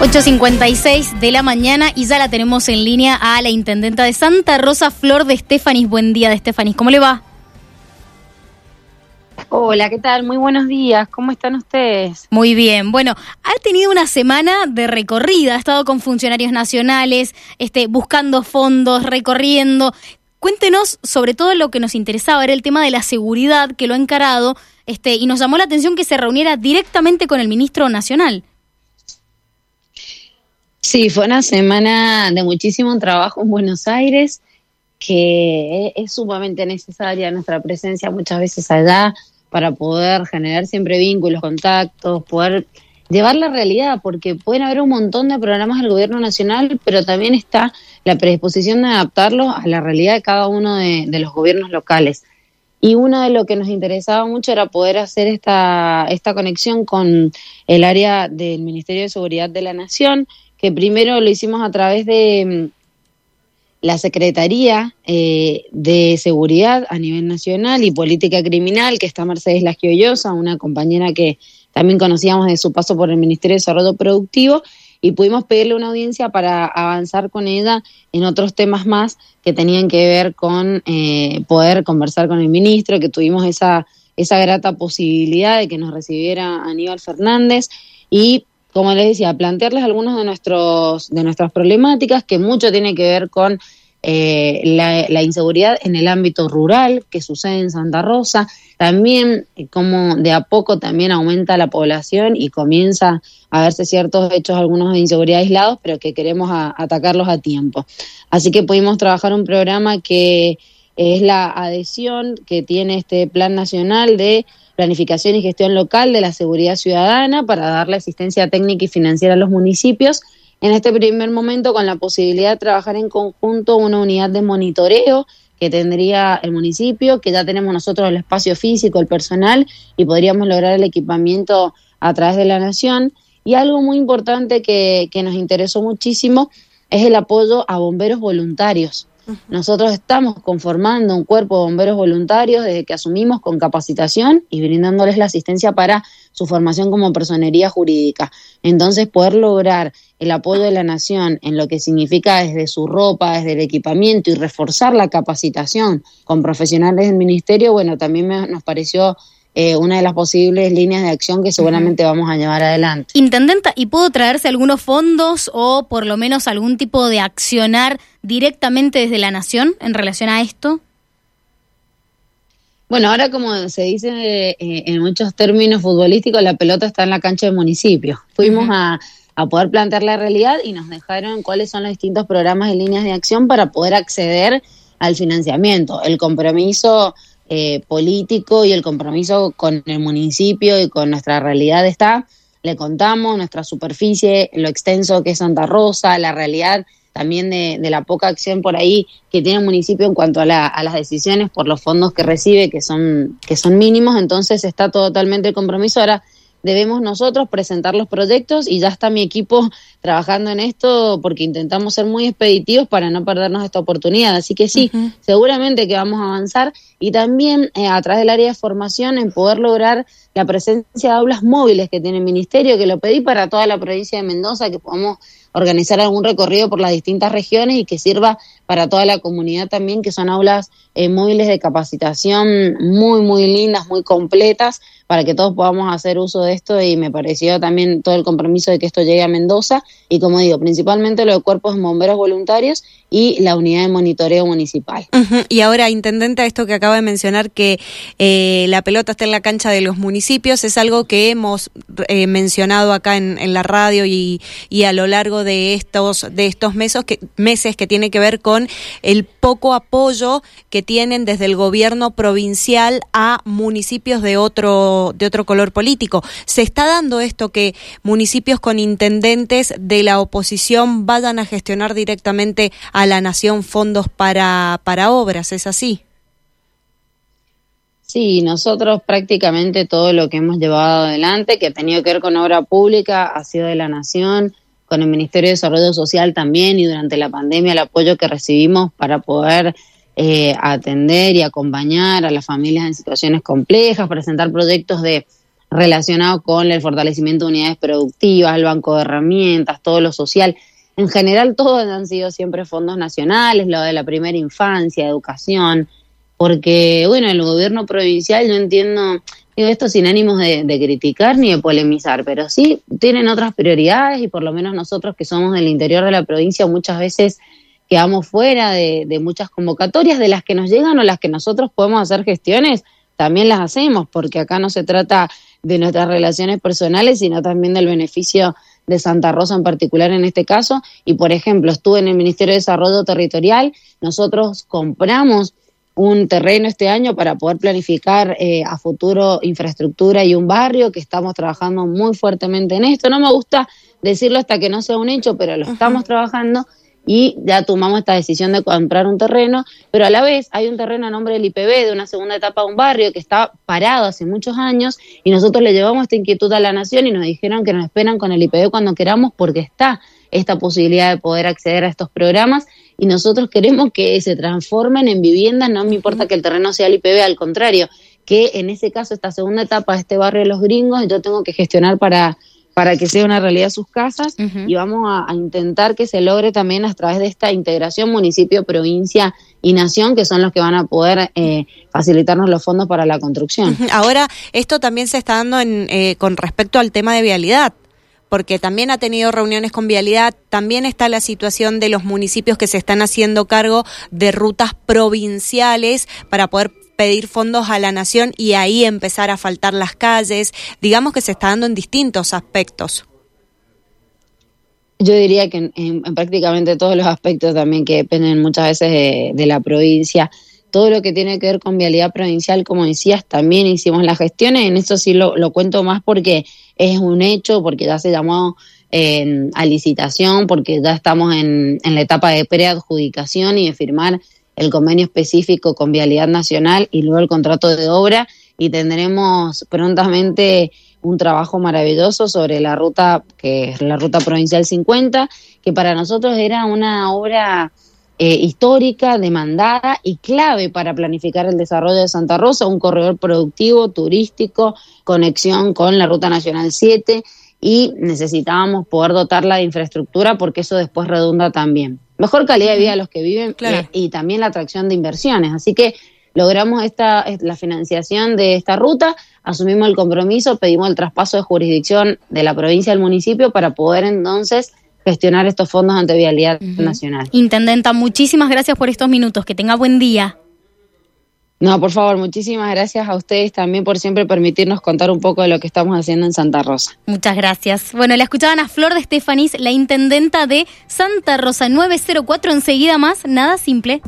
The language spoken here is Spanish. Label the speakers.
Speaker 1: 8.56 de la mañana y ya la tenemos en línea a la intendenta de Santa Rosa, Flor de Estefanis. Buen día de Estefanis, ¿cómo le va?
Speaker 2: Hola, ¿qué tal? Muy buenos días. ¿Cómo están ustedes?
Speaker 1: Muy bien. Bueno, ha tenido una semana de recorrida, ha estado con funcionarios nacionales, este, buscando fondos, recorriendo. Cuéntenos sobre todo lo que nos interesaba, era el tema de la seguridad que lo ha encarado, este, y nos llamó la atención que se reuniera directamente con el ministro nacional.
Speaker 2: Sí, fue una semana de muchísimo trabajo en Buenos Aires, que es sumamente necesaria nuestra presencia muchas veces allá para poder generar siempre vínculos, contactos, poder llevar la realidad, porque pueden haber un montón de programas del gobierno nacional, pero también está la predisposición de adaptarlos a la realidad de cada uno de, los gobiernos locales. Y uno de lo que nos interesaba mucho era poder hacer esta, esta conexión con el área del Ministerio de Seguridad de la Nación, que primero lo hicimos a través de mm, la Secretaría eh, de Seguridad a nivel nacional y Política Criminal, que está Mercedes Lasquioyosa, una compañera que también conocíamos de su paso por el Ministerio de Desarrollo Productivo, y pudimos pedirle una audiencia para avanzar con ella en otros temas más que tenían que ver con eh, poder conversar con el ministro, que tuvimos esa, esa grata posibilidad de que nos recibiera Aníbal Fernández y como les decía, plantearles algunos de nuestros de nuestras problemáticas que mucho tiene que ver con eh, la, inseguridad en el ámbito rural que sucede en Santa Rosa, también eh, como de a poco también aumenta la población y comienza a verse ciertos hechos, algunos de inseguridad aislados, pero que queremos atacarlos a tiempo. Así que pudimos trabajar un programa que es la adhesión que tiene este Plan Nacional de planificación y gestión local de la seguridad ciudadana para darle asistencia técnica y financiera a los municipios. En este primer momento, con la posibilidad de trabajar en conjunto una unidad de monitoreo que tendría el municipio, que ya tenemos nosotros el espacio físico, el personal, y podríamos lograr el equipamiento a través de la nación. Y algo muy importante que, que nos interesó muchísimo es el apoyo a bomberos voluntarios. Nosotros estamos conformando un cuerpo de bomberos voluntarios desde que asumimos con capacitación y brindándoles la asistencia para su formación como personería jurídica. Entonces, poder lograr el apoyo de la nación en lo que significa desde su ropa, desde el equipamiento y reforzar la capacitación con profesionales del ministerio, bueno, también nos pareció eh, una de las posibles líneas de acción que seguramente vamos a llevar adelante.
Speaker 1: Intendenta, ¿y puedo traerse algunos fondos o por lo menos algún tipo de accionar directamente desde la Nación en relación a esto?
Speaker 2: Bueno, ahora como se dice eh, en muchos términos futbolísticos, la pelota está en la cancha del municipio. Fuimos a, a poder plantear la realidad y nos dejaron cuáles son los distintos programas y líneas de acción para poder acceder al financiamiento. El compromiso eh, político y el compromiso con el municipio y con nuestra realidad está. Le contamos nuestra superficie, lo extenso que es Santa Rosa, la realidad también de, la poca acción por ahí que tiene el municipio en cuanto a, las decisiones por los fondos que recibe, que son, que son mínimos, entonces está totalmente el compromiso. Ahora debemos nosotros presentar los proyectos y ya está mi equipo trabajando en esto porque intentamos ser muy expeditivos para no perdernos esta oportunidad. Así que sí, seguramente que vamos a avanzar y también eh, a través del área de formación en poder lograr la presencia de aulas móviles que tiene el Ministerio, que lo pedí para toda la provincia de Mendoza, que podamos organizar algún recorrido por las distintas regiones y que sirva para toda la comunidad también, que son aulas eh, móviles de capacitación muy, muy lindas, muy completas, para que todos podamos hacer uso de esto. Y me pareció también todo el compromiso de que esto llegue a Mendoza. Y como digo, principalmente los cuerpos de bomberos voluntarios y la unidad de monitoreo municipal.
Speaker 1: Y ahora, Intendente, esto que acaba de mencionar, que eh, la pelota está en la cancha de los municipios, es algo que hemos eh, mencionado acá en, la radio y, y, a lo largo de estos, de estos meses, que, meses que tiene que ver con el poco apoyo que tienen desde el gobierno provincial a municipios de otro, de otro color político. ¿Se está dando esto que municipios con intendentes de la oposición vayan a gestionar directamente a la nación fondos para, para obras, ¿es así?
Speaker 2: Sí, nosotros prácticamente todo lo que hemos llevado adelante, que ha tenido que ver con obra pública, ha sido de la Nación, con el Ministerio de Desarrollo Social también y durante la pandemia el apoyo que recibimos para poder eh, atender y acompañar a las familias en situaciones complejas, presentar proyectos de relacionado con el fortalecimiento de unidades productivas, el banco de herramientas, todo lo social. En general, todos han sido siempre fondos nacionales, lo de la primera infancia, educación, porque, bueno, el gobierno provincial, yo entiendo, digo esto sin ánimos de, criticar ni de polemizar, pero sí tienen otras prioridades y por lo menos nosotros que somos del interior de la provincia muchas veces quedamos fuera de, de muchas convocatorias, de las que nos llegan o las que nosotros podemos hacer gestiones, también las hacemos, porque acá no se trata de nuestras relaciones personales, sino también del beneficio de Santa Rosa en particular en este caso. Y por ejemplo, estuve en el Ministerio de Desarrollo Territorial, nosotros compramos un terreno este año para poder planificar eh, a futuro infraestructura y un barrio que estamos trabajando muy fuertemente en esto. No me gusta decirlo hasta que no sea un hecho, pero lo estamos trabajando y ya tomamos esta decisión de comprar un terreno, pero a la vez hay un terreno a nombre del IPB de una segunda etapa de un barrio que está parado hace muchos años y nosotros le llevamos esta inquietud a la nación y nos dijeron que nos esperan con el IPB cuando queramos porque está esta posibilidad de poder acceder a estos programas y nosotros queremos que se transformen en viviendas, no me importa que el terreno sea el IPB, al contrario, que en ese caso esta segunda etapa de este barrio de los gringos yo tengo que gestionar para para que sea una realidad sus casas y vamos a, intentar que se logre también a través de esta integración municipio, provincia y nación, que son los que van a poder eh, facilitarnos los fondos para la construcción.
Speaker 1: Ahora, esto también se está dando en, eh, con respecto al tema de vialidad porque también ha tenido reuniones con Vialidad, también está la situación de los municipios que se están haciendo cargo de rutas provinciales para poder pedir fondos a la nación y ahí empezar a faltar las calles. Digamos que se está dando en distintos aspectos.
Speaker 2: Yo diría que en, prácticamente todos los aspectos también que dependen muchas veces de, la provincia. Todo lo que tiene que ver con vialidad provincial, como decías, también hicimos las gestiones. En eso sí lo, cuento más porque es un hecho, porque ya se llamó a licitación, porque ya estamos en, en la etapa de preadjudicación y de firmar el convenio específico con Vialidad Nacional y luego el contrato de obra y tendremos prontamente un trabajo maravilloso sobre la ruta que es la ruta provincial 50, que para nosotros era una obra eh, histórica, demandada y clave para planificar el desarrollo de Santa Rosa, un corredor productivo, turístico, conexión con la Ruta Nacional 7 y necesitábamos poder dotarla de infraestructura porque eso después redunda también mejor calidad de vida de los que viven eh, y, también la atracción de inversiones. Así que logramos esta la financiación de esta ruta, asumimos el compromiso, pedimos el traspaso de jurisdicción de la provincia al municipio para poder entonces gestionar estos fondos ante vialidad nacional.
Speaker 3: Intendenta, muchísimas gracias por estos minutos. Que tenga buen día.
Speaker 2: No, por favor, muchísimas gracias a ustedes también por siempre permitirnos contar un poco de lo que estamos haciendo en Santa Rosa.
Speaker 3: Muchas gracias. Bueno, la escuchaban a Flor de Estefanís, la intendenta de Santa Rosa 904, enseguida más, nada simple.